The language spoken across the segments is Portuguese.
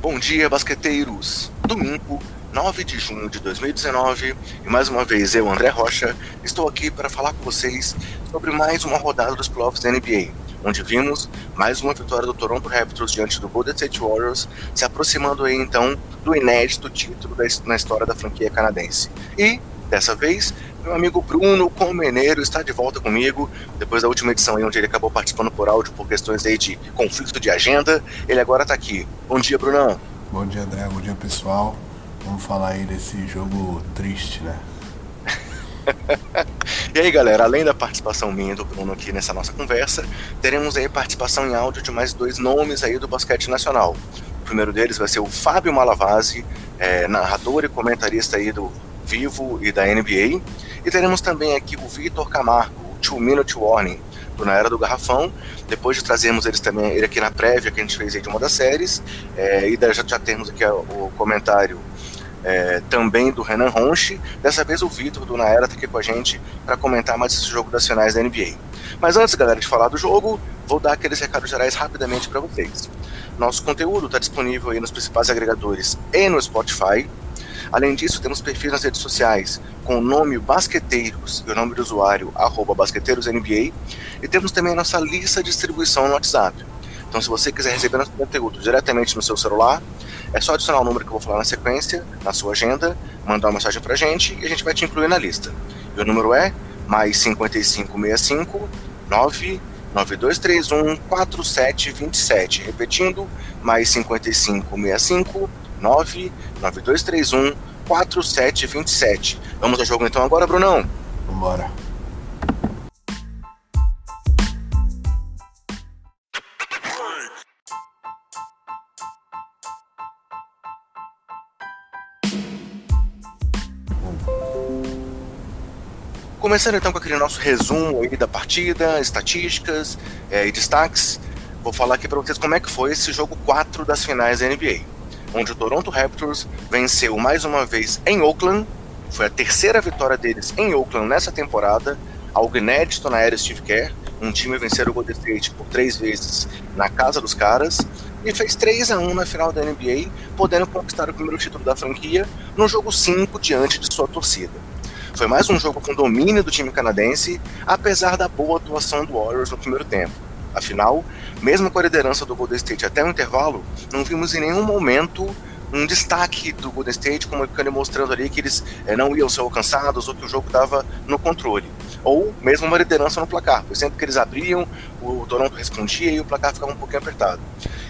Bom dia, basqueteiros! Domingo, 9 de junho de 2019, e mais uma vez eu, André Rocha, estou aqui para falar com vocês sobre mais uma rodada dos playoffs da NBA, onde vimos mais uma vitória do Toronto Raptors diante do Golden State Warriors, se aproximando aí então do inédito título na história da franquia canadense. E, dessa vez, meu amigo Bruno Comeneiro está de volta comigo, depois da última edição aí, onde ele acabou participando por áudio por questões aí de conflito de agenda. Ele agora está aqui. Bom dia, Brunão. Bom dia, André. Bom dia, pessoal. Vamos falar aí desse jogo triste, né? e aí, galera, além da participação minha do Bruno aqui nessa nossa conversa, teremos aí participação em áudio de mais dois nomes aí do basquete nacional. O primeiro deles vai ser o Fábio Malavasi, é, narrador e comentarista aí do Vivo e da NBA. E teremos também aqui o Vitor Camargo, o Two Minute Warning, do Na Era do Garrafão. Depois de trazermos eles também, ele aqui na prévia que a gente fez aí de uma das séries. É, e já, já temos aqui o comentário é, também do Renan Ronchi. Dessa vez o Vitor do Na Era está aqui com a gente para comentar mais esse jogo das finais da NBA. Mas antes, galera, de falar do jogo, vou dar aqueles recados gerais rapidamente para vocês. Nosso conteúdo está disponível aí nos principais agregadores e no Spotify. Além disso, temos perfis nas redes sociais com o nome Basqueteiros e o nome do usuário arroba basqueteirosNBA e temos também a nossa lista de distribuição no WhatsApp. Então, se você quiser receber nosso conteúdo diretamente no seu celular, é só adicionar o número que eu vou falar na sequência, na sua agenda, mandar uma mensagem pra gente e a gente vai te incluir na lista. E o número é mais 5565 99231 4727. Repetindo, mais 5565 99231 4727. Vamos ao jogo então agora, Brunão? Vambora. Começando então com aquele nosso resumo aí da partida, estatísticas é, e destaques, vou falar aqui para vocês como é que foi esse jogo 4 das finais da NBA onde o Toronto Raptors venceu mais uma vez em Oakland. Foi a terceira vitória deles em Oakland nessa temporada, algo inédito na era Steve Kerr. Um time vencer o Golden State por três vezes na casa dos caras e fez 3 a 1 na final da NBA, podendo conquistar o primeiro título da franquia no jogo 5 diante de sua torcida. Foi mais um jogo com domínio do time canadense, apesar da boa atuação do Warriors no primeiro tempo. Afinal, mesmo com a liderança do Golden State até o intervalo, não vimos em nenhum momento um destaque do Golden State, como ele mostrando ali que eles é, não iam ser alcançados ou que o jogo estava no controle. Ou mesmo uma liderança no placar, pois sempre que eles abriam, o Toronto respondia e o placar ficava um pouquinho apertado.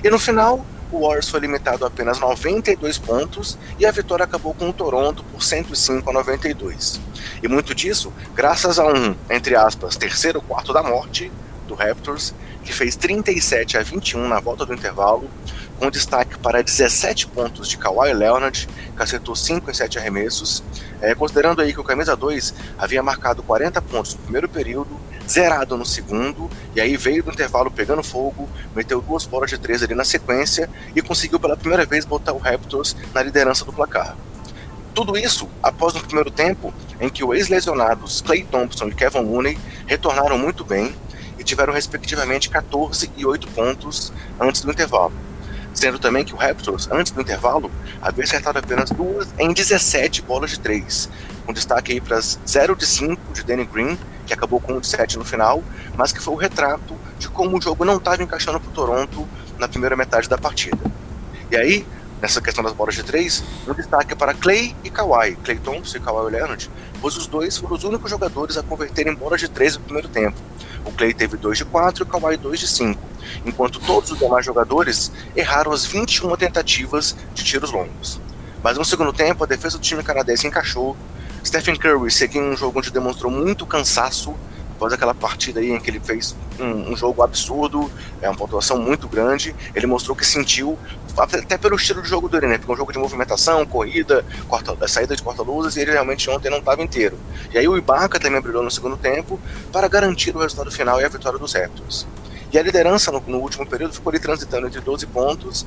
E no final, o Warriors foi limitado a apenas 92 pontos e a vitória acabou com o Toronto por 105 a 92. E muito disso, graças a um, entre aspas, terceiro quarto da morte do Raptors, que fez 37 a 21 na volta do intervalo, com destaque para 17 pontos de Kawhi Leonard, que acertou 5 em 7 arremessos, é, considerando aí que o camisa 2 havia marcado 40 pontos no primeiro período, zerado no segundo, e aí veio do intervalo pegando fogo, meteu duas bolas de três ali na sequência e conseguiu pela primeira vez botar o Raptors na liderança do placar. Tudo isso após um primeiro tempo em que os ex-lesionados Clay Thompson e Kevin Looney retornaram muito bem, tiveram respectivamente 14 e 8 pontos antes do intervalo. Sendo também que o Raptors, antes do intervalo, havia acertado apenas duas em 17 bolas de 3, com destaque aí para as 0 de 5 de Danny Green, que acabou com 1 de 7 no final, mas que foi o retrato de como o jogo não estava encaixando para o Toronto na primeira metade da partida. E aí, nessa questão das bolas de três, um destaque para Clay e Kawhi, Clay Thompson e Kawhi Leonard, pois os dois foram os únicos jogadores a converterem bolas de três no primeiro tempo. O Clay teve 2 de 4 e o Kawhi 2 de 5, enquanto todos os demais jogadores erraram as 21 tentativas de tiros longos. Mas no segundo tempo, a defesa do time canadense encaixou. Stephen Curry seguiu um jogo onde demonstrou muito cansaço após aquela partida aí em que ele fez um, um, jogo absurdo, é uma pontuação muito grande, ele mostrou que sentiu, até pelo estilo de jogo dele, né? Porque é um jogo de movimentação, corrida, corta, saída de corta-luzes, e ele realmente ontem não estava inteiro. E aí o Ibaka também brilhou no segundo tempo para garantir o resultado final e a vitória dos Raptors. E a liderança no, no último período ficou ali transitando entre 12 pontos,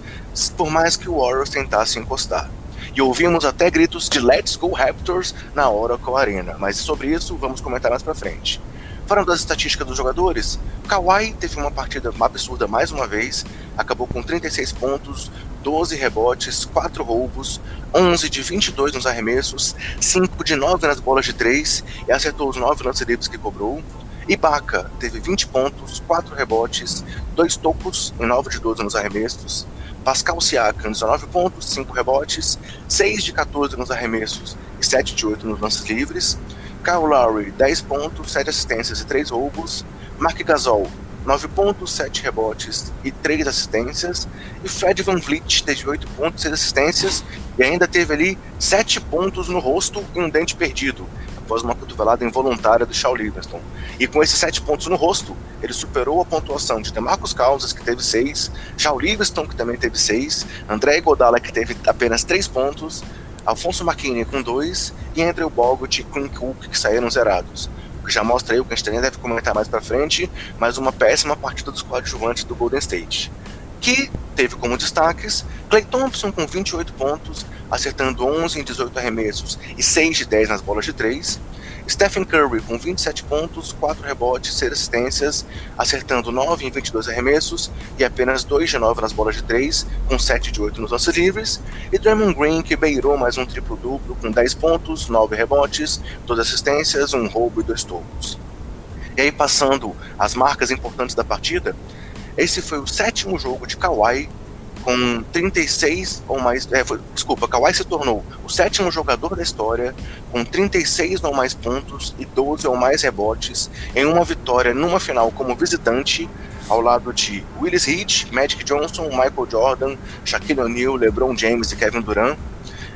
por mais que o Warriors tentasse encostar e ouvimos até gritos de Let's Go Raptors na Oracle Arena, mas sobre isso vamos comentar mais pra frente. Falando das estatísticas dos jogadores, Kawhi teve uma partida absurda mais uma vez, acabou com 36 pontos, 12 rebotes, 4 roubos, 11 de 22 nos arremessos, 5 de 9 nas bolas de 3 e acertou os 9 lances livres que cobrou. Ibaka teve 20 pontos, 4 rebotes, 2 tocos e 9 de 12 nos arremessos. Pascal Siakam, 19 pontos, 5 rebotes, 6 de 14 nos arremessos e 7 de 8 nos lances livres. Kyle Lowry, 10 pontos, 7 assistências e 3 roubos. Mark Gasol, 9 pontos, 7 rebotes e 3 assistências. E Fred Van Vliet teve 8 pontos, 6 assistências e ainda teve ali 7 pontos no rosto e um dente perdido, após uma cotovelada involuntária do Shaw Livingston. E com esses 7 pontos no rosto, ele superou a pontuação de Demarcus Causas, que teve 6, Shaw Livingston, que também teve 6, André Godala, que teve apenas 3 pontos, Alfonso McKinney com 2 e Andrew Bogut e Quinn Cook, que saíram zerados que já mostra aí o que a gente também deve comentar mais para frente, mas uma péssima partida dos coadjuvantes do Golden State. Que teve como destaques Clay Thompson com 28 pontos, acertando 11 em 18 arremessos e 6 de 10 nas bolas de 3. Stephen Curry com 27 pontos, 4 rebotes, 6 assistências, acertando 9 em 22 arremessos e apenas 2 de 9 nas bolas de 3, com 7 de 8 nos lances livres. E Draymond Green que beirou mais um triplo-duplo com 10 pontos, 9 rebotes, 2 assistências, 1 roubo e 2 tocos. E aí passando as marcas importantes da partida, esse foi o sétimo jogo de Kawhi com 36 ou mais. É, foi, desculpa, Kawhi se tornou o sétimo jogador da história com 36 ou mais pontos e 12 ou mais rebotes em uma vitória numa final como visitante, ao lado de Willis Reed, Magic Johnson, Michael Jordan, Shaquille O'Neal, LeBron James e Kevin Durant.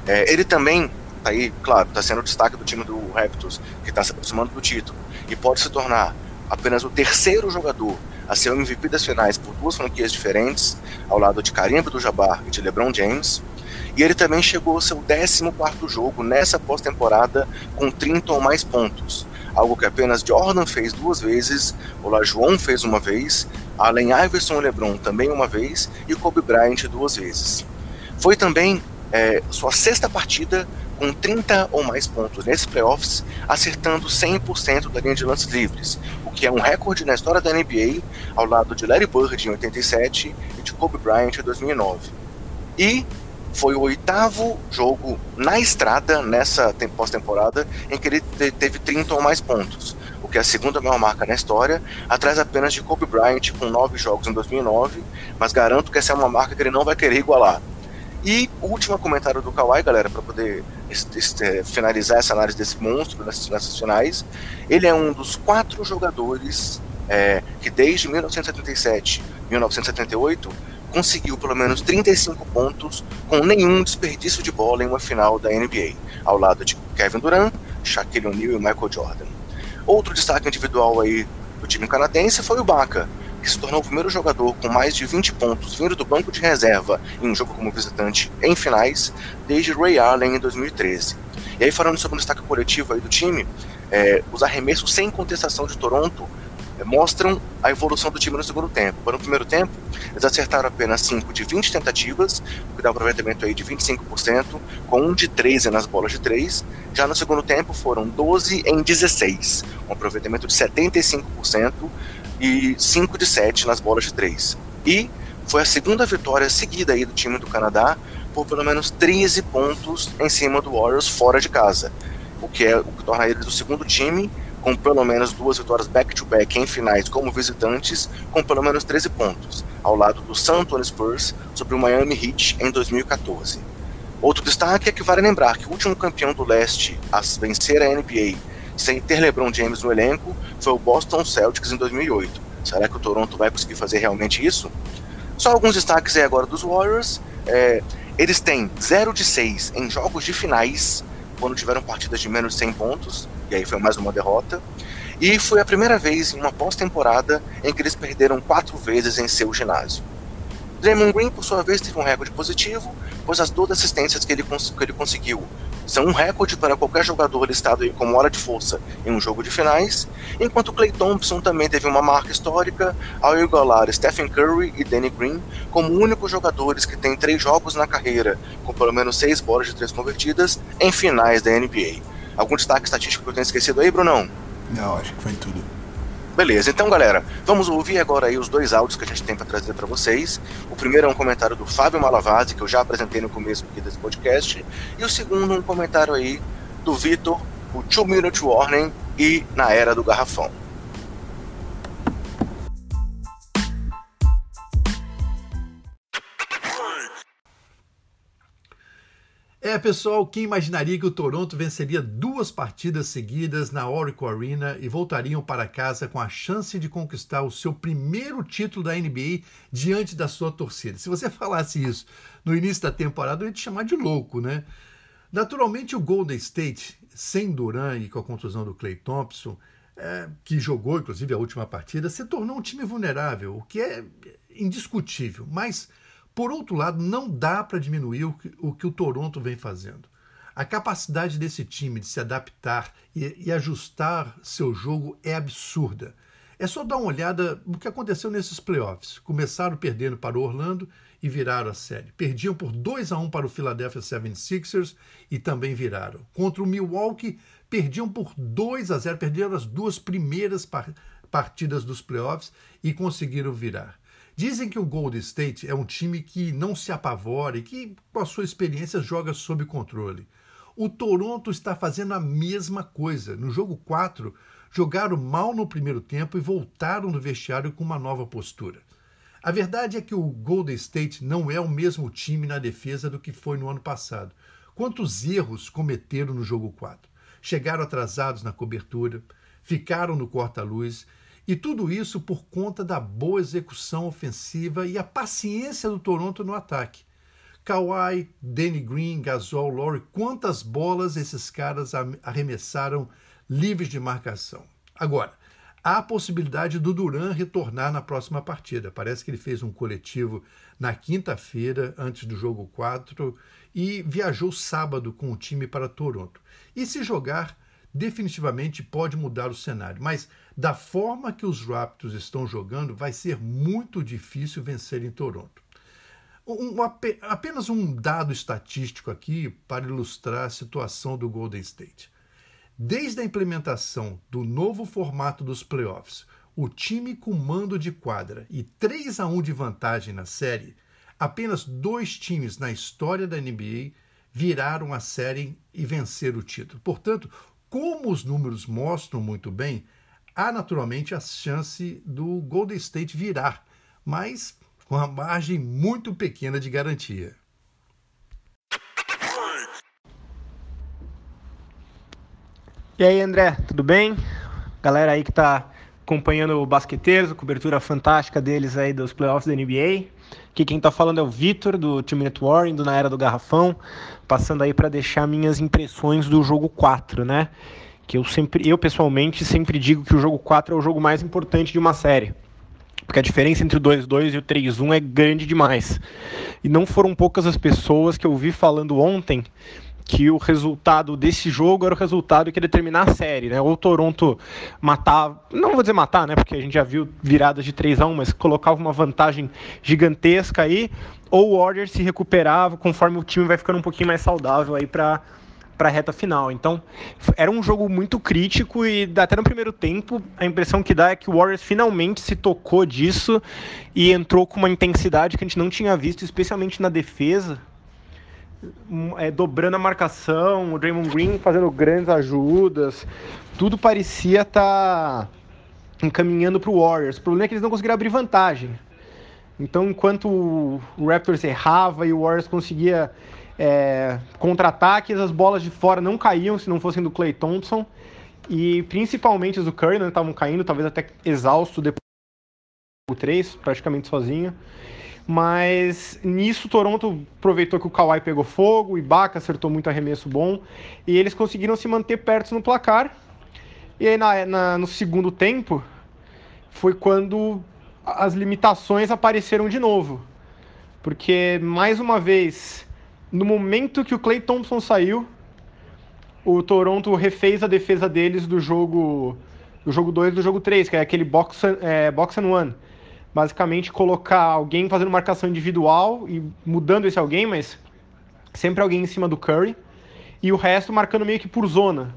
É, ele também tá aí, claro, está sendo o destaque do time do Raptors, que está se aproximando do título, e pode se tornar apenas o terceiro jogador a ser o MVP das finais por duas franquias diferentes, ao lado de Karim Abdul-Jabbar e de LeBron James. E ele também chegou ao seu 14 jogo nessa pós-temporada com 30 ou mais pontos, algo que apenas Jordan fez duas vezes, Olajuwon fez uma vez, Allen Iverson e LeBron também uma vez e Kobe Bryant duas vezes. Foi também é, sua sexta partida com 30 ou mais pontos nesses playoffs, acertando 100% da linha de lances livres, que é um recorde na história da NBA, ao lado de Larry Bird em 87 e de Kobe Bryant em 2009. E foi o oitavo jogo na estrada nessa pós-temporada em que ele teve 30 ou mais pontos, o que é a segunda maior marca na história, atrás apenas de Kobe Bryant com nove jogos em 2009, mas garanto que essa é uma marca que ele não vai querer igualar. E último comentário do Kawhi, galera, para poder este, finalizar essa análise desse monstro nessas, nessas finais. Ele é um dos quatro jogadores é, que desde 1977 1978 conseguiu pelo menos 35 pontos com nenhum desperdício de bola em uma final da NBA, ao lado de Kevin Durant, Shaquille O'Neal e Michael Jordan. Outro destaque individual aí do time canadense foi o Baca, que se tornou o primeiro jogador com mais de 20 pontos vindo do banco de reserva em um jogo como visitante em finais, desde Ray Allen em 2013. E aí, falando sobre o destaque coletivo aí do time, é, os arremessos sem contestação de Toronto é, mostram a evolução do time no segundo tempo. Para no primeiro tempo, eles acertaram apenas 5 de 20 tentativas, o que dá um aproveitamento aí de 25%, com 1 de 13 nas bolas de 3. Já no segundo tempo foram 12 em 16, um aproveitamento de 75%, e 5 de 7 nas bolas de 3. E foi a segunda vitória seguida aí do time do Canadá por pelo menos 13 pontos em cima do Warriors fora de casa, o que é o que torna eles o segundo time com pelo menos duas vitórias back-to-back -back em finais como visitantes, com pelo menos 13 pontos, ao lado do San Antonio Spurs sobre o Miami Heat em 2014. Outro destaque é que vale lembrar que o último campeão do leste a vencer a NBA sem ter LeBron James no elenco, foi o Boston Celtics em 2008. Será que o Toronto vai conseguir fazer realmente isso? Só alguns destaques aí agora dos Warriors. É, eles têm 0 de 6 em jogos de finais, quando tiveram partidas de menos de 100 pontos, e aí foi mais uma derrota. E foi a primeira vez em uma pós-temporada em que eles perderam quatro vezes em seu ginásio. Draymond Green, por sua vez, teve um recorde positivo, pois as duas assistências que ele, que ele conseguiu são um recorde para qualquer jogador listado como hora de força em um jogo de finais, enquanto Clay Thompson também teve uma marca histórica ao igualar Stephen Curry e Danny Green como únicos jogadores que têm três jogos na carreira com pelo menos seis bolas de três convertidas em finais da NBA. Algum destaque estatístico que eu tenho esquecido aí, Brunão? Não, acho que foi tudo. Beleza, então galera, vamos ouvir agora aí os dois áudios que a gente tem para trazer para vocês. O primeiro é um comentário do Fábio Malavasi, que eu já apresentei no começo aqui desse podcast, e o segundo um comentário aí do Vitor, o Two Minute Warning e Na Era do Garrafão. É, pessoal, quem imaginaria que o Toronto venceria duas partidas seguidas na Oracle Arena e voltariam para casa com a chance de conquistar o seu primeiro título da NBA diante da sua torcida? Se você falasse isso no início da temporada, eu ia te chamar de louco, né? Naturalmente, o Golden State, sem Duran e com a contusão do Clay Thompson, é, que jogou inclusive a última partida, se tornou um time vulnerável, o que é indiscutível. Mas por outro lado, não dá para diminuir o que, o que, o Toronto vem fazendo. A capacidade desse time de se adaptar e, e ajustar seu jogo é absurda. É só dar uma olhada no que aconteceu nesses playoffs. Começaram perdendo para o Orlando e viraram a série. Perdiam por 2 a 1 para o Philadelphia 76ers e também viraram. Contra o Milwaukee, perdiam por 2 a 0, perderam as duas primeiras partidas dos playoffs e conseguiram virar. Dizem que o Golden State é um time que não se apavora e que, com a sua experiência, joga sob controle. O Toronto está fazendo a mesma coisa. No jogo 4, jogaram mal no primeiro tempo e voltaram no vestiário com uma nova postura. A verdade é que o Golden State não é o mesmo time na defesa do que foi no ano passado. Quantos erros cometeram no jogo 4? Chegaram atrasados na cobertura, ficaram no corta-luz e tudo isso por conta da boa execução ofensiva e a paciência do Toronto no ataque. Kawhi, Danny Green, Gasol, Laurie, quantas bolas esses caras arremessaram livres de marcação. Agora, há a possibilidade do Duran retornar na próxima partida. Parece que ele fez um coletivo na quinta-feira, antes do jogo 4, e viajou sábado com o time para Toronto. E se jogar, definitivamente pode mudar o cenário. Mas da forma que os Raptors estão jogando, vai ser muito difícil vencer em Toronto. Um, apenas um dado estatístico aqui para ilustrar a situação do Golden State. Desde a implementação do novo formato dos playoffs, o time com mando de quadra e 3 a 1 de vantagem na série, apenas dois times na história da NBA viraram a série e venceram o título. Portanto, como os números mostram muito bem, há naturalmente a chance do Golden State virar, mas com uma margem muito pequena de garantia. E aí, André, tudo bem? Galera aí que está acompanhando o Basqueteiros, a cobertura fantástica deles aí dos playoffs da NBA. Aqui quem está falando é o Vitor, do Team Minute Warring, do Na Era do Garrafão, passando aí para deixar minhas impressões do jogo 4, né? Que eu sempre, eu pessoalmente sempre digo que o jogo 4 é o jogo mais importante de uma série. Porque a diferença entre o 2-2 e o 3-1 é grande demais. E não foram poucas as pessoas que eu vi falando ontem que o resultado desse jogo era o resultado que ia determinar a série, né? Ou o Toronto matar, não vou dizer matar, né? Porque a gente já viu viradas de 3 a 1, mas colocava uma vantagem gigantesca aí, ou o Warriors se recuperava conforme o time vai ficando um pouquinho mais saudável aí para para a reta final. Então, era um jogo muito crítico e até no primeiro tempo a impressão que dá é que o Warriors finalmente se tocou disso e entrou com uma intensidade que a gente não tinha visto, especialmente na defesa, é, dobrando a marcação, o Draymond Green fazendo grandes ajudas, tudo parecia estar tá encaminhando para o Warriors. O problema é que eles não conseguiram abrir vantagem. Então, enquanto o Raptors errava e o Warriors conseguia é, contra-ataques, as bolas de fora não caíam se não fossem do Clay Thompson. E principalmente as do Curry não estavam caindo, talvez até exausto depois do 3, praticamente sozinho. Mas nisso, Toronto aproveitou que o Kawhi pegou fogo, o Ibaka acertou muito arremesso bom, e eles conseguiram se manter perto no placar. E aí, na, na, no segundo tempo, foi quando as limitações apareceram de novo. Porque, mais uma vez, no momento que o Clay Thompson saiu, o Toronto refez a defesa deles do jogo do jogo 2 do jogo 3, que é aquele box, é, box and one basicamente colocar alguém fazendo marcação individual e mudando esse alguém, mas sempre alguém em cima do Curry, e o resto marcando meio que por zona.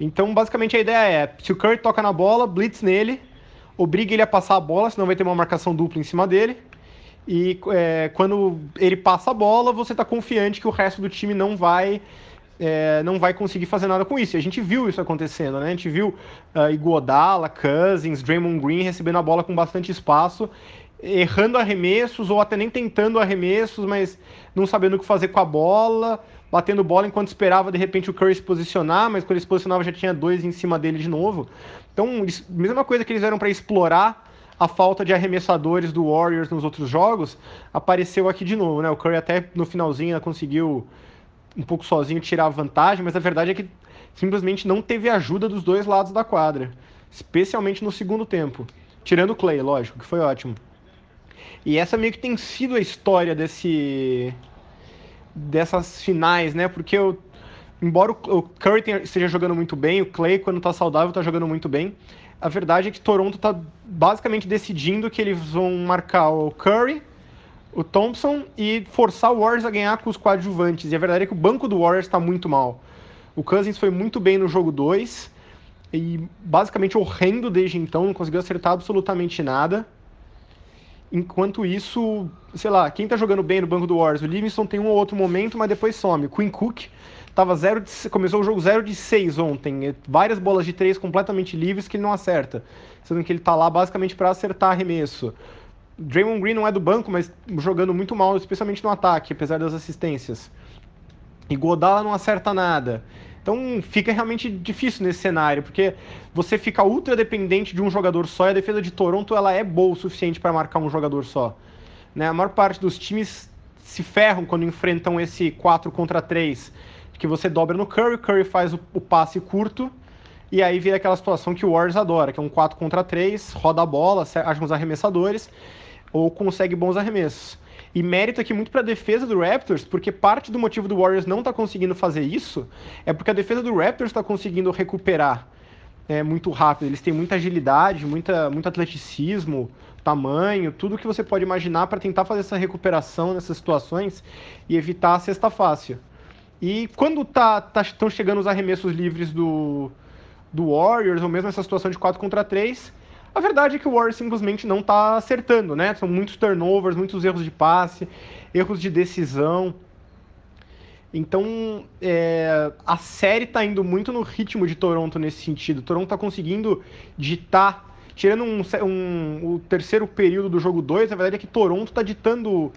Então, basicamente, a ideia é: se o Curry toca na bola, blitz nele, obriga ele a passar a bola, senão vai ter uma marcação dupla em cima dele. E é, quando ele passa a bola, você está confiante que o resto do time não vai é, não vai conseguir fazer nada com isso. E a gente viu isso acontecendo, né? A gente viu uh, Iguodala, Cousins, Draymond Green recebendo a bola com bastante espaço, errando arremessos ou até nem tentando arremessos, mas não sabendo o que fazer com a bola, batendo bola enquanto esperava de repente o Curry se posicionar, mas quando ele se posicionava já tinha dois em cima dele de novo. Então, mesma coisa que eles eram para explorar a falta de arremessadores do Warriors nos outros jogos, apareceu aqui de novo, né? O Curry até no finalzinho conseguiu um pouco sozinho tirar a vantagem, mas a verdade é que simplesmente não teve ajuda dos dois lados da quadra, especialmente no segundo tempo. Tirando o Clay, lógico, que foi ótimo. E essa meio que tem sido a história desse dessas finais, né? Porque eu, embora o Curry esteja jogando muito bem, o Clay, quando tá saudável, tá jogando muito bem. A verdade é que Toronto tá basicamente decidindo que eles vão marcar o Curry, o Thompson e forçar o Warriors a ganhar com os coadjuvantes. E a verdade é que o banco do Warriors está muito mal. O Cousins foi muito bem no jogo 2 e basicamente horrendo desde então, não conseguiu acertar absolutamente nada. Enquanto isso, sei lá, quem tá jogando bem no banco do Warriors? O Livingston tem um ou outro momento, mas depois some. Quinn Cook tava zero de, começou o jogo 0 de 6 ontem. Várias bolas de 3 completamente livres que ele não acerta. Sendo que ele tá lá basicamente para acertar arremesso. Draymond Green não é do banco, mas jogando muito mal, especialmente no ataque, apesar das assistências. E Godala não acerta nada. Então fica realmente difícil nesse cenário, porque você fica ultra dependente de um jogador só e a defesa de Toronto ela é boa o suficiente para marcar um jogador só. Né? A maior parte dos times se ferram quando enfrentam esse 4 contra 3, que você dobra no Curry, Curry faz o, o passe curto, e aí vira aquela situação que o Warriors adora, que é um 4 contra 3, roda a bola, acha uns arremessadores, ou consegue bons arremessos. E mérito aqui muito para a defesa do Raptors, porque parte do motivo do Warriors não tá conseguindo fazer isso é porque a defesa do Raptors está conseguindo recuperar é, muito rápido. Eles têm muita agilidade, muita, muito atleticismo, tamanho, tudo que você pode imaginar para tentar fazer essa recuperação nessas situações e evitar a cesta fácil. E quando tá, tá, estão chegando os arremessos livres do, do Warriors, ou mesmo essa situação de 4 contra 3, a verdade é que o Warriors simplesmente não está acertando, né? São muitos turnovers, muitos erros de passe, erros de decisão. Então, é, a série está indo muito no ritmo de Toronto nesse sentido. Toronto está conseguindo ditar, tirando um, um, o terceiro período do jogo 2, a verdade é que Toronto está ditando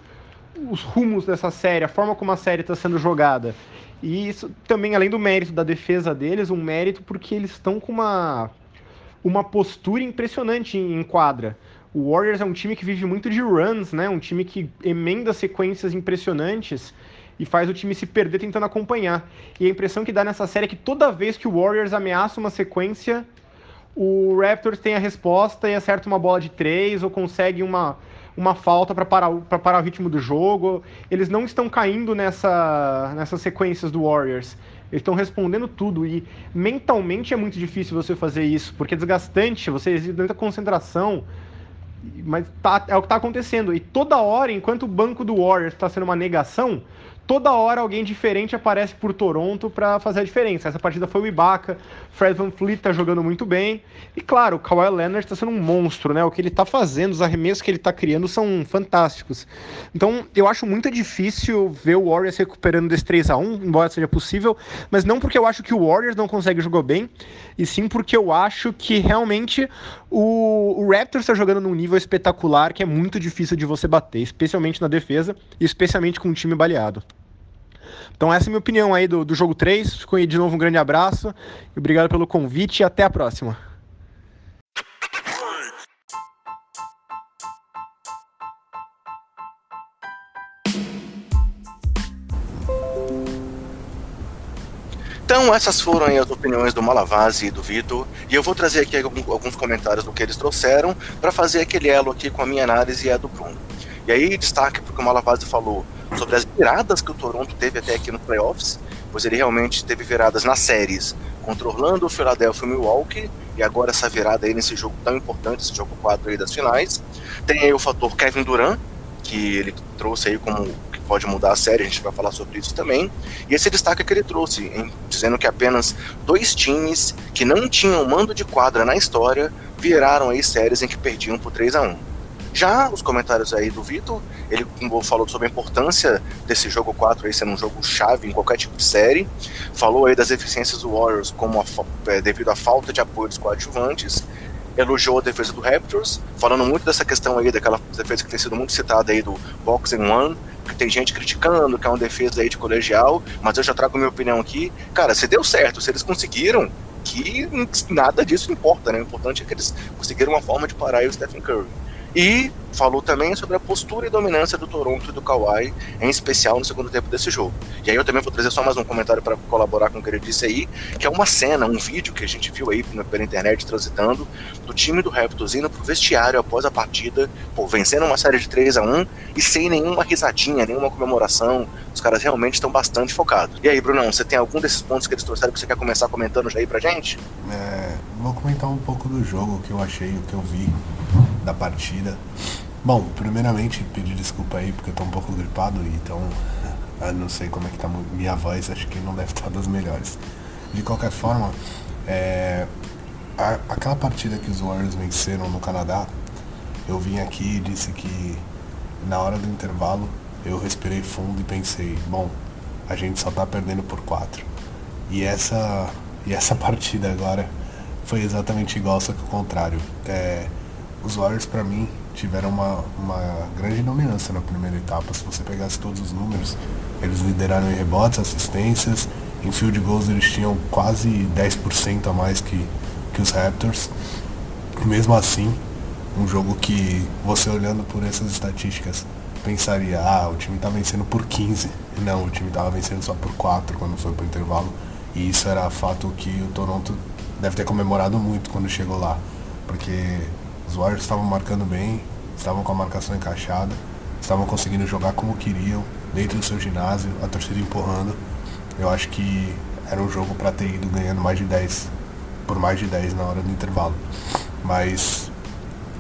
os rumos dessa série, a forma como a série está sendo jogada. E isso também, além do mérito da defesa deles, um mérito porque eles estão com uma uma postura impressionante em, quadra. O Warriors é um time que vive muito de runs, né? Um time que emenda sequências impressionantes e faz o time se perder tentando acompanhar. E a impressão que dá nessa série é que toda vez que o Warriors ameaça uma sequência, o Raptors tem a resposta e acerta uma bola de três ou consegue uma, uma falta para parar, parar o ritmo do jogo. Eles não estão caindo nessa, nessas sequências do Warriors. Eles estão respondendo tudo e mentalmente é muito difícil você fazer isso, porque é desgastante, você exige muita concentração, mas tá, é o que está acontecendo. E toda hora, enquanto o banco do Warriors está sendo uma negação, toda hora alguém diferente aparece por Toronto para fazer a diferença. Essa partida foi o Ibaka, Fred Van Fleet tá jogando muito bem. E claro, o Kawhi Leonard está sendo um monstro, né? O que ele está fazendo, os arremessos que ele está criando são fantásticos. Então, eu acho muito difícil ver o Warriors recuperando desse 3 a 1 embora seja possível, mas não porque eu acho que o Warriors não consegue jogar bem, e sim porque eu acho que realmente o, o Raptors está jogando num nível espetacular que é muito difícil de você bater, especialmente na defesa e especialmente com um time baleado. Então essa é a minha opinião aí do, do jogo 3. Ficou aí de novo um grande abraço. Obrigado pelo convite e até a próxima. Então, essas foram as opiniões do Malavase e do Vitor, e eu vou trazer aqui alguns comentários do que eles trouxeram para fazer aquele elo aqui com a minha análise e a do Bruno. E aí, destaque porque o Malavase falou sobre as viradas que o Toronto teve até aqui no playoffs, pois ele realmente teve viradas nas séries contra Orlando, Philadelphia e Milwaukee, e agora essa virada aí nesse jogo tão importante, esse jogo 4 aí das finais. Tem aí o fator Kevin Durant, que ele trouxe aí como que pode mudar a série, a gente vai falar sobre isso também. E esse destaque que ele trouxe, hein, dizendo que apenas dois times que não tinham mando de quadra na história viraram aí séries em que perdiam por 3 a 1 já os comentários aí do Vitor, ele falou sobre a importância desse jogo 4 aí sendo um jogo chave em qualquer tipo de série. Falou aí das eficiências do Warriors como a, é, devido à falta de apoio dos coadjuvantes. Elogiou a defesa do Raptors, falando muito dessa questão aí, daquela defesa que tem sido muito citada aí do Boxing One, que tem gente criticando, que é uma defesa aí de colegial, mas eu já trago minha opinião aqui. Cara, se deu certo, se eles conseguiram, que nada disso importa, né? O importante é que eles conseguiram uma forma de parar o Stephen Curry. E falou também sobre a postura e dominância do Toronto e do Kawhi, em especial no segundo tempo desse jogo. E aí eu também vou trazer só mais um comentário para colaborar com o que ele disse aí, que é uma cena, um vídeo que a gente viu aí pela internet transitando, do time do Raptors indo pro vestiário após a partida, pô, vencendo uma série de 3 a 1 e sem nenhuma risadinha, nenhuma comemoração. Os caras realmente estão bastante focados. E aí, Brunão, você tem algum desses pontos que eles trouxeram que você quer começar comentando já aí pra gente? É, vou comentar um pouco do jogo, o que eu achei, o que eu vi da partida. Bom, primeiramente pedir desculpa aí porque eu tô um pouco gripado, então eu não sei como é que tá minha voz, acho que não deve estar das melhores. De qualquer forma, é, a, aquela partida que os Warriors venceram no Canadá, eu vim aqui e disse que na hora do intervalo eu respirei fundo e pensei, bom, a gente só tá perdendo por quatro. E essa, e essa partida agora foi exatamente igual, só que o contrário. É, os Warriors, para mim, tiveram uma, uma grande dominância na primeira etapa. Se você pegasse todos os números, eles lideraram em rebotes, assistências, em field goals eles tinham quase 10% a mais que, que os Raptors. Mesmo assim, um jogo que você olhando por essas estatísticas pensaria, ah, o time tá vencendo por 15. Não, o time tava vencendo só por 4 quando foi pro intervalo. E isso era fato que o Toronto deve ter comemorado muito quando chegou lá. Porque os Warriors estavam marcando bem, estavam com a marcação encaixada, estavam conseguindo jogar como queriam, dentro do seu ginásio, a torcida empurrando. Eu acho que era um jogo para ter ido ganhando mais de 10, por mais de 10 na hora do intervalo. Mas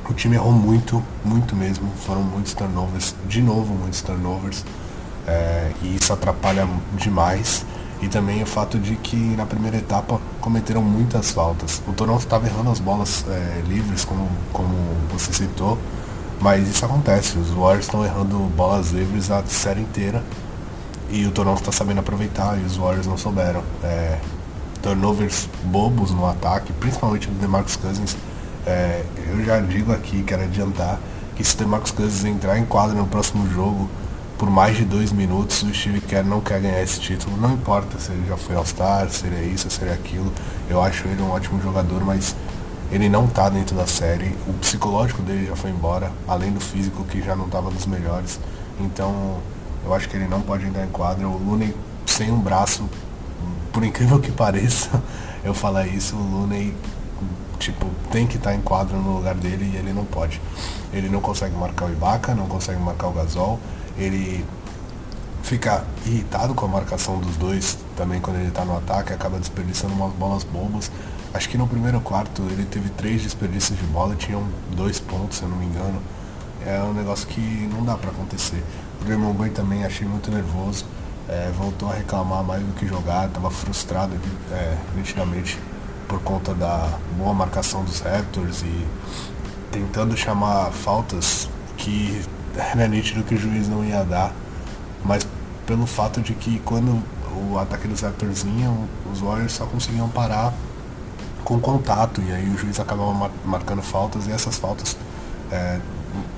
o time errou muito, muito mesmo. Foram muitos turnovers, de novo muitos turnovers. É, e isso atrapalha demais. E também o fato de que na primeira etapa cometeram muitas faltas. O Toronto estava errando as bolas é, livres, como, como você citou, mas isso acontece. Os Warriors estão errando bolas livres a série inteira e o Toronto está sabendo aproveitar e os Warriors não souberam. É, turnovers bobos no ataque, principalmente do DeMarcus Cousins. É, eu já digo aqui, quero adiantar, que se o DeMarcus Cousins entrar em quadra no próximo jogo, por mais de dois minutos o Steve Kerr não quer ganhar esse título. Não importa se ele já foi All-Star, se ele é isso, se ele é aquilo. Eu acho ele um ótimo jogador, mas ele não tá dentro da série. O psicológico dele já foi embora, além do físico que já não estava dos melhores. Então eu acho que ele não pode entrar em quadra. O Looney sem um braço, por incrível que pareça, eu falar isso, o Looney tipo, tem que estar tá em quadra no lugar dele e ele não pode. Ele não consegue marcar o Ibaka, não consegue marcar o Gasol ele fica irritado com a marcação dos dois também quando ele está no ataque, acaba desperdiçando umas bolas bobas. Acho que no primeiro quarto ele teve três desperdícios de bola, tinham dois pontos, se eu não me engano. É um negócio que não dá para acontecer. O Draymond Green também achei muito nervoso, é, voltou a reclamar mais do que jogar, estava frustrado é, nitidamente por conta da boa marcação dos Raptors e tentando chamar faltas que era nítido que o juiz não ia dar, mas pelo fato de que quando o ataque dos Raptors vinha, os Warriors só conseguiam parar com contato, e aí o juiz acabava mar marcando faltas, e essas faltas é,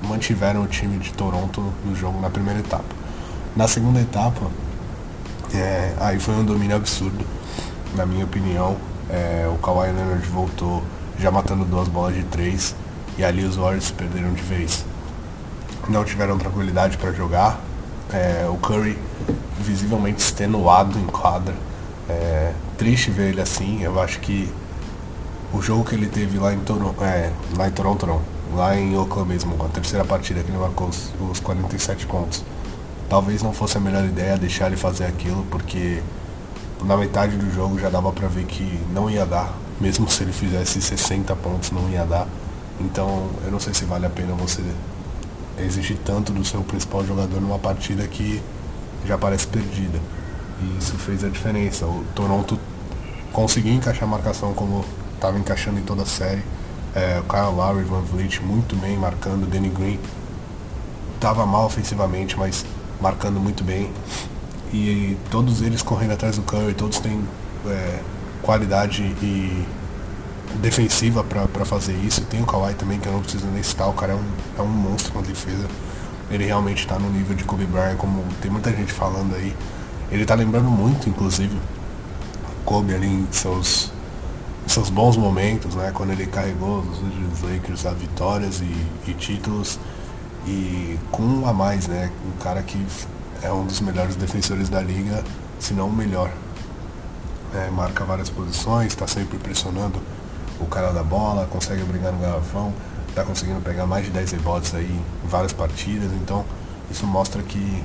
mantiveram o time de Toronto no jogo na primeira etapa. Na segunda etapa, é, aí foi um domínio absurdo, na minha opinião. É, o Kawhi Leonard voltou já matando duas bolas de três, e ali os Warriors perderam de vez não tiveram tranquilidade para jogar. É, o Curry visivelmente extenuado em quadra. É, triste ver ele assim. Eu acho que o jogo que ele teve lá em Toronto, é, lá em Toronto não, lá em Oakland mesmo, a terceira partida que ele marcou os, os 47 pontos. Talvez não fosse a melhor ideia deixar ele fazer aquilo, porque na metade do jogo já dava para ver que não ia dar, mesmo se ele fizesse 60 pontos não ia dar. Então eu não sei se vale a pena você exigir tanto do seu principal jogador numa partida que já parece perdida. E isso fez a diferença. O Toronto conseguiu encaixar a marcação como estava encaixando em toda a série. É, o Kyle Lowry, Van Vliet muito bem marcando, o Danny Green estava mal ofensivamente, mas marcando muito bem. E todos eles correndo atrás do Curry, todos têm é, qualidade e defensiva para fazer isso. Tem o Kawhi também, que eu não preciso nem citar, o cara é um, é um monstro na defesa. Ele realmente está no nível de Kobe Bryant, como tem muita gente falando aí. Ele está lembrando muito, inclusive, Kobe ali em seus, seus bons momentos, né? Quando ele carregou os Lakers a vitórias e, e títulos. E com um a mais, né? Um cara que é um dos melhores defensores da liga, se não o melhor. É, marca várias posições, está sempre pressionando o cara da bola, consegue brigar no garrafão, está conseguindo pegar mais de 10 rebotes aí em várias partidas, então isso mostra que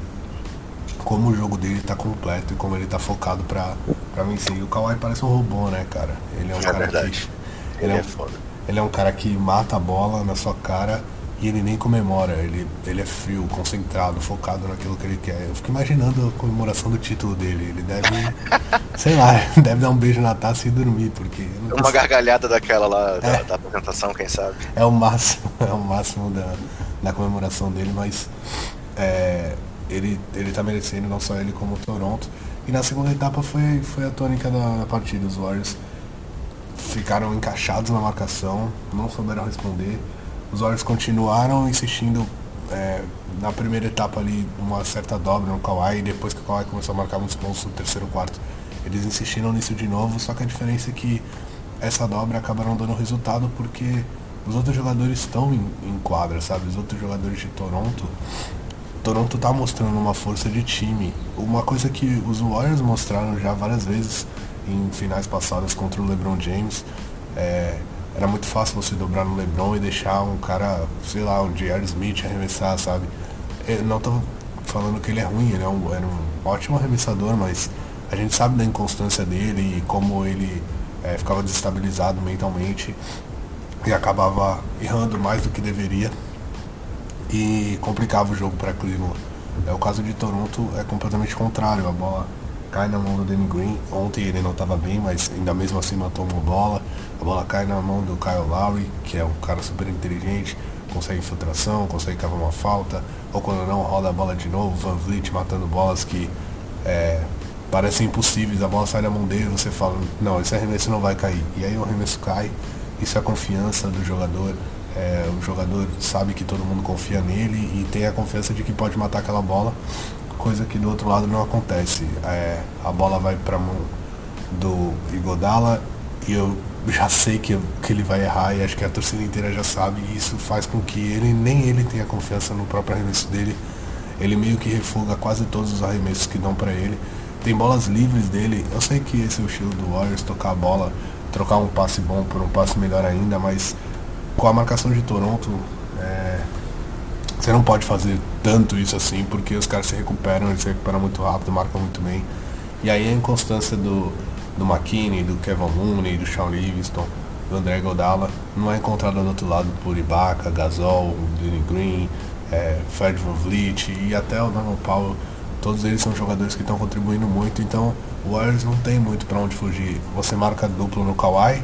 como o jogo dele está completo e como ele está focado para vencer. E o Kawhi parece um robô, né, cara? Ele é um é cara verdade. que. Ele, ele é, é foda. Ele é um cara que mata a bola na sua cara e ele nem comemora, ele, ele é frio, concentrado, focado naquilo que ele quer. Eu fico imaginando a comemoração do título dele. Ele deve, sei lá, deve dar um beijo na taça e dormir, porque. Uma gargalhada daquela lá, é. da, da, apresentação, quem sabe. É o máximo, é o máximo da, da comemoração dele, mas é, ele, ele tá merecendo, não só ele como o Toronto. E na segunda etapa foi, foi a tônica da, da partida. Os Warriors ficaram encaixados na marcação, não souberam responder os Warriors continuaram insistindo é, na primeira etapa ali uma certa dobra no Kawhi e depois que o Kawhi começou a marcar muitos pontos no terceiro quarto eles insistiram nisso de novo, só que a diferença é que essa dobra acabaram dando resultado porque os outros jogadores estão em, em quadra, sabe? Os outros jogadores de Toronto Toronto tá mostrando uma força de time. Uma coisa que os Warriors mostraram já várias vezes em finais passadas contra o LeBron James é, era muito fácil você dobrar no LeBron e deixar um cara, sei lá, um J.R. Smith arremessar, sabe? Eu não tô falando que ele é ruim, ele é um, era um ótimo arremessador, mas a gente sabe da inconstância dele e como ele é, ficava desestabilizado mentalmente e acabava errando mais do que deveria e complicava o jogo para Cleveland. É o caso de Toronto é completamente contrário, a bola cai na mão do Danny Green. Ontem ele não estava bem, mas ainda mesmo assim matou uma bola. A bola cai na mão do Kyle Lowry, que é um cara super inteligente, consegue infiltração, consegue cavar uma falta, ou quando não, roda a bola de novo. Van Vliet matando bolas que é, parecem impossíveis. A bola sai da mão dele você fala: não, esse arremesso não vai cair. E aí o arremesso cai. Isso é a confiança do jogador. É, o jogador sabe que todo mundo confia nele e tem a confiança de que pode matar aquela bola coisa que do outro lado não acontece. É, a bola vai para mão do Igodala e eu já sei que, que ele vai errar e acho que a torcida inteira já sabe e isso faz com que ele nem ele tenha confiança no próprio arremesso dele. Ele meio que refuga quase todos os arremessos que dão para ele. Tem bolas livres dele. Eu sei que esse é o estilo do Warriors, tocar a bola, trocar um passe bom por um passe melhor ainda, mas com a marcação de Toronto, é, você não pode fazer tanto isso assim, porque os caras se recuperam, eles se recuperam muito rápido, marcam muito bem. E aí a inconstância do, do McKinney, do Kevin Looney, do Sean Livingston, do André Godala, não é encontrada do outro lado por Ibaka, Gasol, Danny Green, é, Fred Van Vliet e até o Norman Powell. Todos eles são jogadores que estão contribuindo muito, então o Warriors não tem muito para onde fugir. Você marca duplo no Kawhi,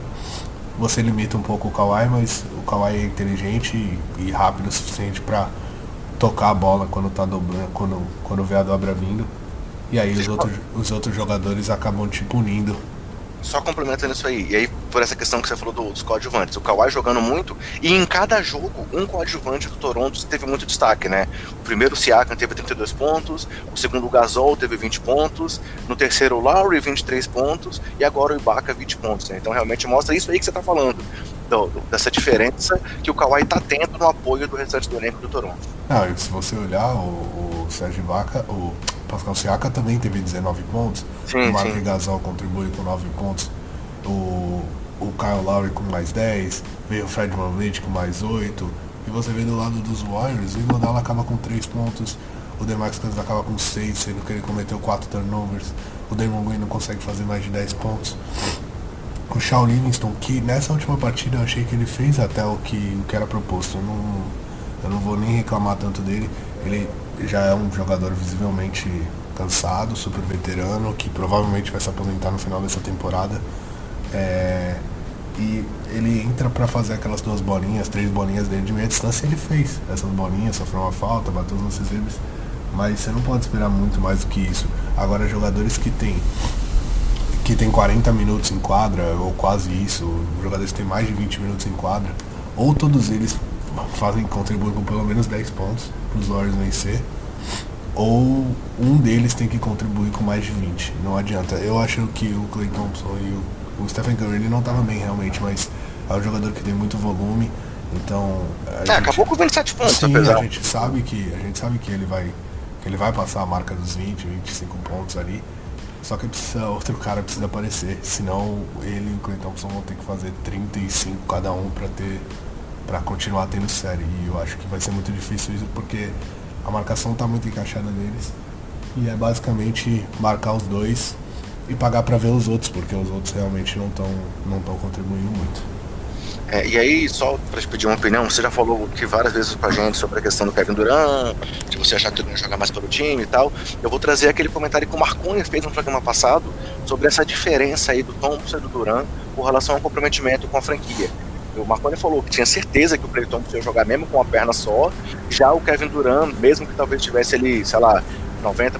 você limita um pouco o Kawhi, mas o Kawhi é inteligente e, e rápido o suficiente para tocar a bola quando tá dobrando, quando, quando vê a dobra vindo. E aí os outros, os outros jogadores acabam te punindo. Só complementando isso aí, e aí por essa questão que você falou do, dos coadjuvantes, o Kawhi jogando muito, e em cada jogo, um coadjuvante do Toronto teve muito destaque, né? O primeiro, o Siakam, teve 32 pontos, o segundo, o Gasol, teve 20 pontos, no terceiro, o Lowry, 23 pontos, e agora o Ibaka, 20 pontos, né? Então realmente mostra isso aí que você tá falando do, dessa diferença que o Kawhi está tendo no apoio do restante do elenco do Toronto. Não, e se você olhar, o, o Sérgio Vaca, o Pascal Siaka também teve 19 pontos, sim, o Mark Gasol contribui com 9 pontos, o, o Kyle Lowry com mais 10, veio o Fred VanVleet com mais 8, e você vê do lado dos Warriors, o Iguodala acaba com 3 pontos, o Demarcus Cousins acaba com 6, sendo que ele cometeu 4 turnovers, o Damon Green não consegue fazer mais de 10 pontos. O Shaw Livingston, que nessa última partida eu achei que ele fez até o que, o que era proposto. Eu não, eu não vou nem reclamar tanto dele. Ele já é um jogador visivelmente cansado, super veterano, que provavelmente vai se aposentar no final dessa temporada. É, E ele entra para fazer aquelas duas bolinhas, três bolinhas dele de meia distância ele fez. Essas bolinhas, sofreu uma falta, bateu os lances livres. Mas você não pode esperar muito mais do que isso. Agora jogadores que tem que tem 40 minutos em quadra, ou quase isso, jogadores que tem mais de 20 minutos em quadra, ou todos eles fazem contribuem com pelo menos 10 pontos para os Warriors vencer, ou um deles tem que contribuir com mais de 20. Não adianta. Eu acho que o Clay Thompson e o, o Stephen Curry ele não estava bem realmente, mas é um jogador que tem muito volume. Então. É, gente, acabou com 27 pontos, sim, apesar. A gente sabe que a gente sabe que ele vai que ele vai passar a marca dos 20, 25 pontos ali. Só que precisa, outro cara precisa aparecer, senão ele e o Clay Thompson vão ter que fazer 35 cada um para ter para continuar tendo série. E eu acho que vai ser muito difícil isso porque a marcação está muito encaixada neles. E é basicamente marcar os dois e pagar para ver os outros, porque os outros realmente não estão não contribuindo muito. É, e aí, só para te pedir uma opinião, você já falou que várias vezes com a gente sobre a questão do Kevin Durant, de você achar que ele não joga mais pelo time e tal. Eu vou trazer aquele comentário que o Marconi fez no programa passado sobre essa diferença aí do Thompson e do Durant com relação ao comprometimento com a franquia. O Marconi falou que tinha certeza que o Clay Thompson ia jogar mesmo com uma perna só. Já o Kevin Durant, mesmo que talvez tivesse ali, sei lá, 90%,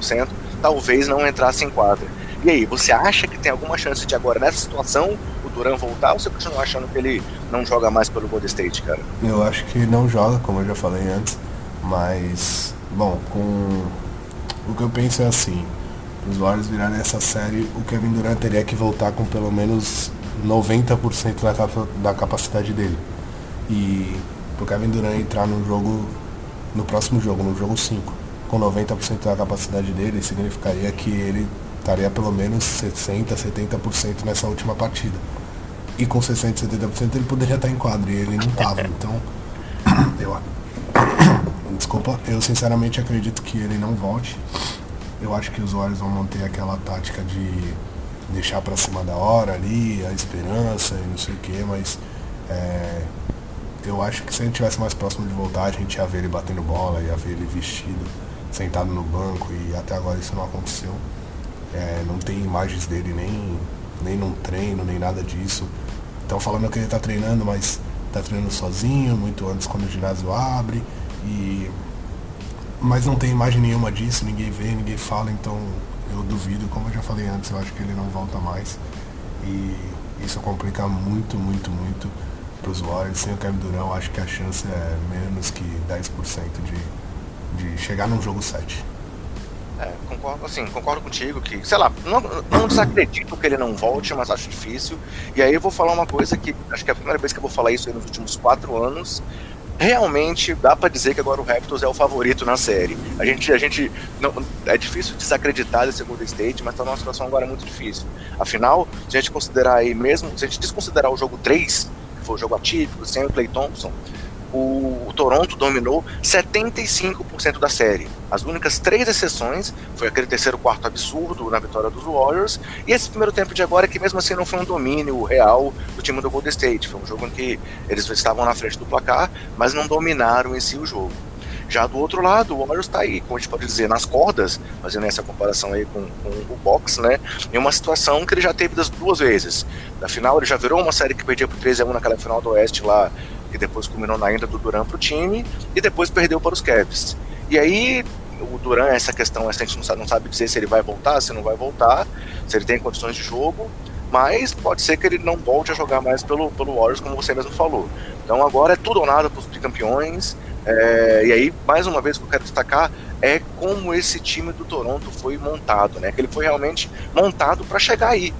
80%, talvez não entrasse em quadra. E aí, você acha que tem alguma chance de agora, nessa situação, o Duran voltar ou você continua achando que ele não joga mais pelo Golden State, cara? Eu acho que não joga, como eu já falei antes, mas, bom, com. O que eu penso é assim: os Warriors virarem essa série, o Kevin Durant teria que voltar com pelo menos 90% da, capa da capacidade dele. E pro Kevin Durant entrar no jogo, no próximo jogo, no jogo 5, com 90% da capacidade dele, significaria que ele estaria pelo menos 60, 70% nessa última partida. E com 60, 70% ele poderia estar em quadro e ele não estava. Então, eu, desculpa, eu sinceramente acredito que ele não volte. Eu acho que os Warriors vão manter aquela tática de deixar para cima da hora ali, a esperança e não sei o que, mas é, eu acho que se a gente tivesse mais próximo de voltar, a gente ia ver ele batendo bola, ia ver ele vestido, sentado no banco e até agora isso não aconteceu. É, não tem imagens dele nem, nem num treino, nem nada disso. Estão falando que ele está treinando, mas está treinando sozinho, muito antes quando o ginásio abre. E... Mas não tem imagem nenhuma disso, ninguém vê, ninguém fala, então eu duvido, como eu já falei antes, eu acho que ele não volta mais. E isso complica muito, muito, muito para os Warriors. Sem o Kevin Durant, eu acho que a chance é menos que 10% de, de chegar num jogo 7. É, concordo, assim, concordo contigo que, sei lá, não, não desacredito que ele não volte, mas acho difícil. E aí eu vou falar uma coisa que acho que é a primeira vez que eu vou falar isso nos últimos quatro anos. Realmente dá para dizer que agora o Raptors é o favorito na série. A gente, a gente não, é difícil desacreditar desse Golden State, mas tá numa situação agora muito difícil. Afinal, se a gente considerar aí mesmo, se a gente desconsiderar o jogo 3, que foi o jogo atípico, sem o Clay Thompson, o, o Toronto dominou 75% da série. As únicas três exceções foi aquele terceiro quarto absurdo na vitória dos Warriors e esse primeiro tempo de agora que mesmo assim não foi um domínio real do time do Golden State. Foi um jogo em que eles estavam na frente do placar, mas não dominaram em si o jogo. Já do outro lado, o Warriors está aí, como a gente pode dizer, nas cordas, fazendo essa comparação aí com, com, o Box, né? Em uma situação que ele já teve das duas vezes. Na final, ele já virou uma série que perdia por 13 a 1 naquela final do Oeste lá que depois culminou na ida do Duran para o time, e depois perdeu para os Cavs. E aí, o Duran, essa questão, a gente não sabe, não sabe dizer se ele vai voltar, se não vai voltar, se ele tem condições de jogo, mas pode ser que ele não volte a jogar mais pelo, pelo Warriors, como você mesmo falou. Então agora é tudo ou nada para os campeões, é, e aí, mais uma vez, o que eu quero destacar é como esse time do Toronto foi montado, né? Que ele foi realmente montado para chegar aí.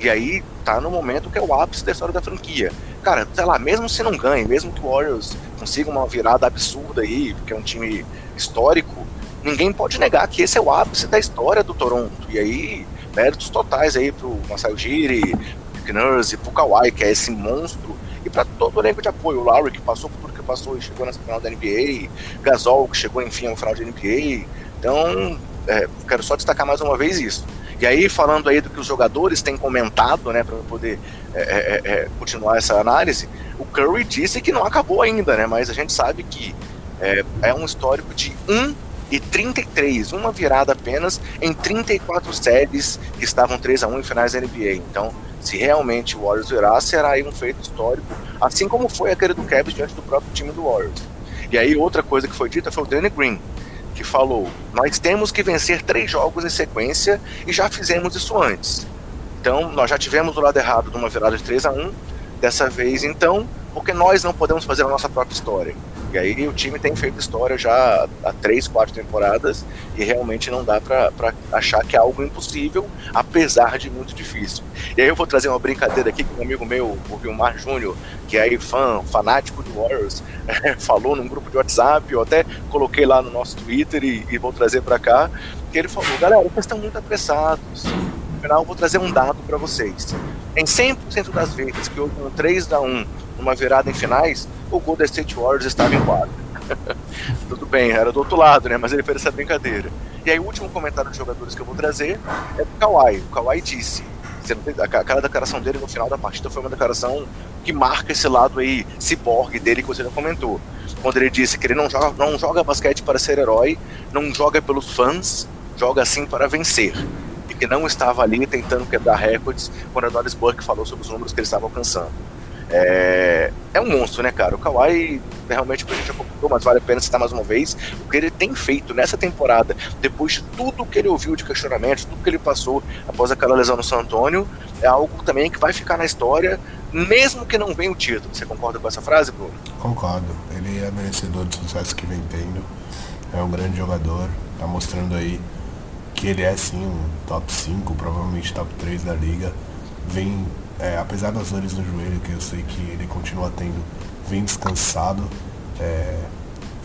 E aí tá no momento que é o ápice da história da franquia cara, sei lá, mesmo se não ganhe, mesmo que o Warriors consiga uma virada absurda aí, porque é um time histórico, ninguém pode negar que esse é o ápice da história do Toronto. E aí, méritos totais aí pro Masai Ujiri, pro Nurse, pro Kawhi, que é esse monstro, e para todo o elenco de apoio. O Lowry, que passou por tudo que passou e chegou na final da NBA, Gasol, que chegou, enfim, ao final da NBA. Então, é, quero só destacar mais uma vez isso. E aí, falando aí do que os jogadores têm comentado, né, para poder é, é, é, é, continuar essa análise, o Curry disse que não acabou ainda, né, mas a gente sabe que é, é um histórico de 1 e 33, uma virada apenas em 34 séries que estavam 3 a 1 em finais da NBA. Então, Se realmente o Warriors virar, será aí um feito histórico, assim como foi aquele do Cavs diante do próprio time do Warriors. E aí outra coisa que foi dita foi o Danny Green, que falou: nós temos que vencer três jogos em sequência e já fizemos isso antes. Então, nós já tivemos do lado errado de uma virada de 3 a 1 dessa vez, então, porque nós não podemos fazer a nossa própria história. E aí o time tem feito história já há três, quatro temporadas e realmente não dá para achar que é algo impossível, apesar de muito difícil. E aí eu vou trazer uma brincadeira aqui que um amigo meu, o Vilmar Júnior, que é fã, fanático do Warriors, falou num grupo de WhatsApp, eu até coloquei lá no nosso Twitter e, e vou trazer para cá, que ele falou, galera, vocês estão muito apressados. Final, vou trazer um dado para vocês. Em 100% das vezes que houve um 3 a 1 numa virada em finais, o Golden State Warriors estava em quadra. Tudo bem, era do outro lado, né? Mas ele fez essa brincadeira. E aí o último comentário dos jogadores que eu vou trazer é do Kawhi. O Kawhi disse, aquela declaração dele no final da partida foi uma declaração que marca esse lado aí ciborgue dele que você já comentou. Quando ele disse que ele não joga, não joga basquete para ser herói, não joga pelos fãs, joga assim para vencer. Que não estava ali tentando quebrar recordes quando a Doris Burke falou sobre os números que ele estava alcançando. É, é um monstro, né, cara? O Kawhi realmente a gente já mas vale a pena citar mais uma vez o que ele tem feito nessa temporada, depois de tudo que ele ouviu de questionamentos, tudo que ele passou após aquela lesão no San Antônio, é algo também que vai ficar na história, mesmo que não venha o título. Você concorda com essa frase, Bruno? Concordo. Ele é merecedor do sucesso que vem tendo. É um grande jogador, tá mostrando aí que ele é sim um top 5, provavelmente top 3 da liga. Vem é, apesar das dores no joelho que eu sei que ele continua tendo, vem descansado. É,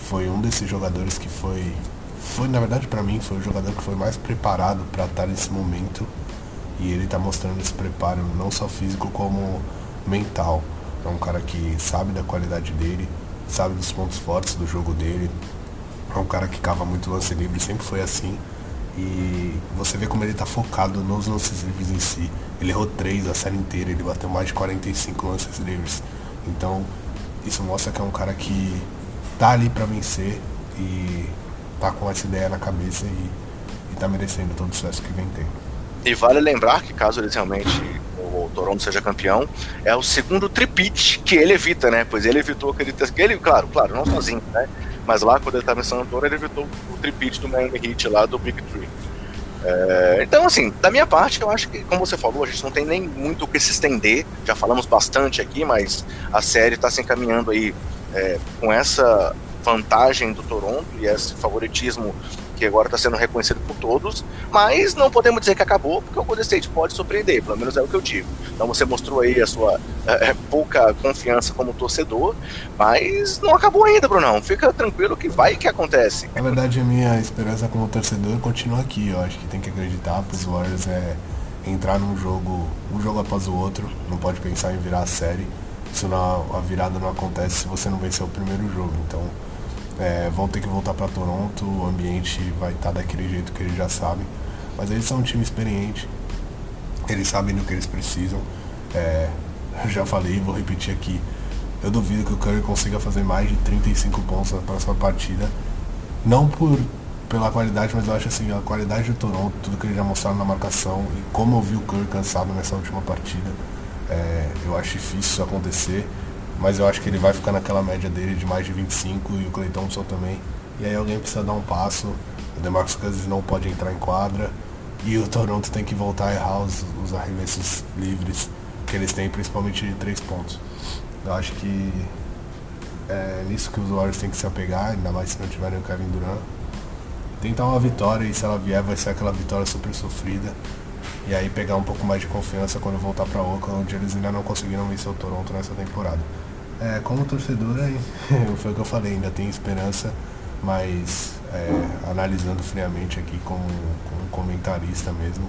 foi um desses jogadores que foi, foi na verdade para mim foi o jogador que foi mais preparado para estar nesse momento e ele está mostrando esse preparo não só físico como mental. É um cara que sabe da qualidade dele, sabe dos pontos fortes do jogo dele. É um cara que cava muito lance livre, sempre foi assim. E você vê como ele está focado nos lances livres em si. Ele errou três a série inteira, ele bateu mais de 45 lances livres. Então, isso mostra que é um cara que tá ali para vencer e tá com essa ideia na cabeça e, e tá merecendo todo o sucesso que vem tendo. E vale lembrar que caso eles realmente o Toronto seja campeão, é o segundo tripit que ele evita, né? Pois ele evitou aquele ele, claro, claro, não sozinho, né? Mas lá, quando ele estava em San Antônio, ele evitou o tripit do Miami Heat lá do Big Three. É, então, assim, da minha parte, eu acho que, como você falou, a gente não tem nem muito o que se estender. Já falamos bastante aqui, mas a série está se encaminhando aí é, com essa vantagem do Toronto e esse favoritismo que agora está sendo reconhecido por todos, mas não podemos dizer que acabou, porque o Golden State pode surpreender, pelo menos é o que eu digo. Então você mostrou aí a sua é, é, pouca confiança como torcedor, mas não acabou ainda, Brunão. Fica tranquilo que vai que acontece. Na verdade, a minha esperança como torcedor continua aqui. Eu acho que tem que acreditar os Warriors é entrar num jogo, um jogo após o outro, não pode pensar em virar a série. Se não, a virada não acontece se você não vencer o primeiro jogo. Então, é, vão ter que voltar para Toronto, o ambiente vai estar tá daquele jeito que eles já sabem. Mas eles são um time experiente, eles sabem do que eles precisam. É, eu já falei, vou repetir aqui. Eu duvido que o Curry consiga fazer mais de 35 pontos na próxima partida. Não por pela qualidade, mas eu acho assim, a qualidade do Toronto, tudo que eles já mostraram na marcação e como eu vi o Curry cansado nessa última partida, é, eu acho difícil isso acontecer mas eu acho que ele vai ficar naquela média dele de mais de 25 e o Clay Thompson também. E aí alguém precisa dar um passo, o DeMarcus Cousins não pode entrar em quadra e o Toronto tem que voltar a errar os, os arremessos livres que eles têm, principalmente de três pontos. Eu acho que é nisso que os Warriors têm que se apegar, ainda mais se não tiverem o Kevin Durant. Tentar uma vitória e se ela vier vai ser aquela vitória super sofrida. E aí pegar um pouco mais de confiança quando voltar para Oakland, onde eles ainda não conseguiram vencer o Toronto nessa temporada. É, como torcedor, é, foi o que eu falei, ainda tem esperança, mas é, analisando friamente aqui como, como comentarista mesmo,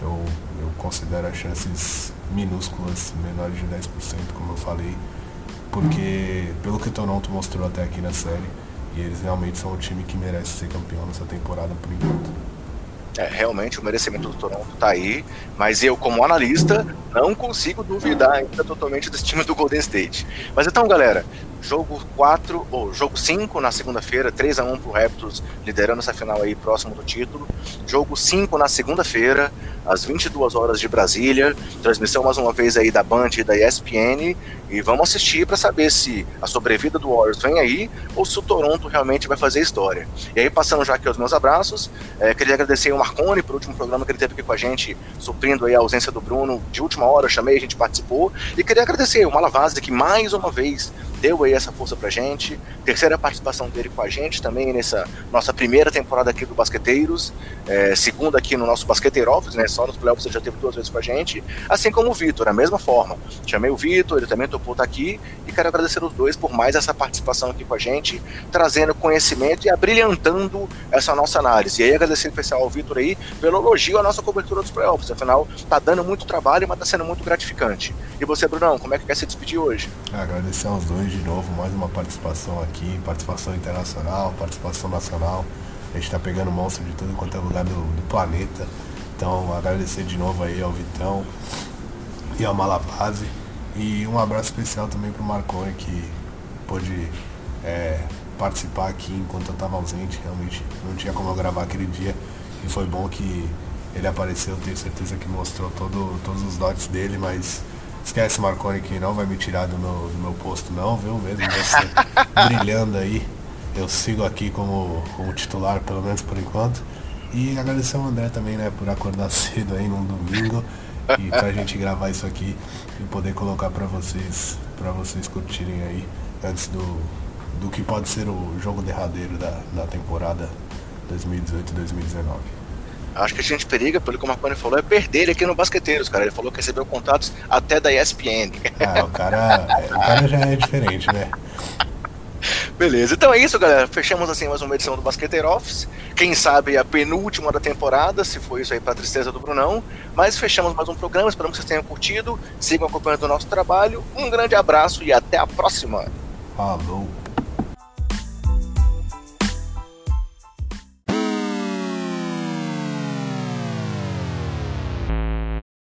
eu, eu considero as chances minúsculas, menores de 10%, como eu falei, porque pelo que o Toronto mostrou até aqui na série, e eles realmente são o time que merece ser campeão nessa temporada por enquanto. É, realmente o merecimento do Toronto está aí, mas eu, como analista, não consigo duvidar ainda totalmente desse time do Golden State. Mas então, galera, Jogo 4, ou jogo 5 na segunda-feira, 3 a 1 pro Raptors, liderando essa final aí próximo do título. Jogo 5 na segunda-feira, às 22 horas de Brasília. Transmissão mais uma vez aí da Band e da ESPN. E vamos assistir para saber se a sobrevida do Warriors vem aí ou se o Toronto realmente vai fazer história. E aí, passando já aqui os meus abraços, é, queria agradecer o Marconi pelo último programa que ele teve aqui com a gente, suprindo aí a ausência do Bruno de última hora. Eu chamei, a gente participou. E queria agradecer o Malavase, que mais uma vez deu aí essa força pra gente. Terceira participação dele com a gente também nessa nossa primeira temporada aqui do Basqueteiros. É, segunda aqui no nosso Basqueteiro Office, né? Só nos playoffs ele já teve duas vezes com a gente. Assim como o Vitor, da mesma forma. Chamei o Vitor, ele também topou estar aqui. E quero agradecer os dois por mais essa participação aqui com a gente, trazendo conhecimento e abrilhantando essa nossa análise. E aí agradecer especial ao Vitor aí pelo elogio à nossa cobertura dos playoffs. Afinal, tá dando muito trabalho, mas tá sendo muito gratificante. E você, Brunão, como é que quer se despedir hoje? Agradecer aos dois de novo, mais uma participação aqui, participação internacional, participação nacional. A gente está pegando monstro de tudo quanto é lugar do, do, planeta. Então agradecer de novo aí ao Vitão e ao Malabase. E um abraço especial também pro Marconi que pôde é, participar aqui enquanto eu estava ausente. Realmente não tinha como eu gravar aquele dia. E foi bom que ele apareceu, tenho certeza que mostrou todo, todos os dotes dele, mas Esquece Marconi que não vai me tirar do meu, do meu posto não, viu? Mesmo você brilhando aí. Eu sigo aqui como, como titular, pelo menos por enquanto. E agradecer ao André também, né, por acordar cedo aí num domingo e pra gente gravar isso aqui e poder colocar para vocês, para vocês curtirem aí antes do, do que pode ser o jogo derradeiro da, da temporada 2018-2019. Acho que a gente periga, pelo que o Marconi falou, é perder ele aqui no Basqueteiros, cara. Ele falou que recebeu contatos até da ESPN. Ah, o cara, o cara já é diferente, né? Beleza, então é isso, galera. Fechamos assim mais uma edição do Basqueteiro Office. Quem sabe a penúltima da temporada, se for isso aí pra tristeza do Brunão. Mas fechamos mais um programa, esperamos que vocês tenham curtido. Sigam acompanhando o nosso trabalho. Um grande abraço e até a próxima. Falou.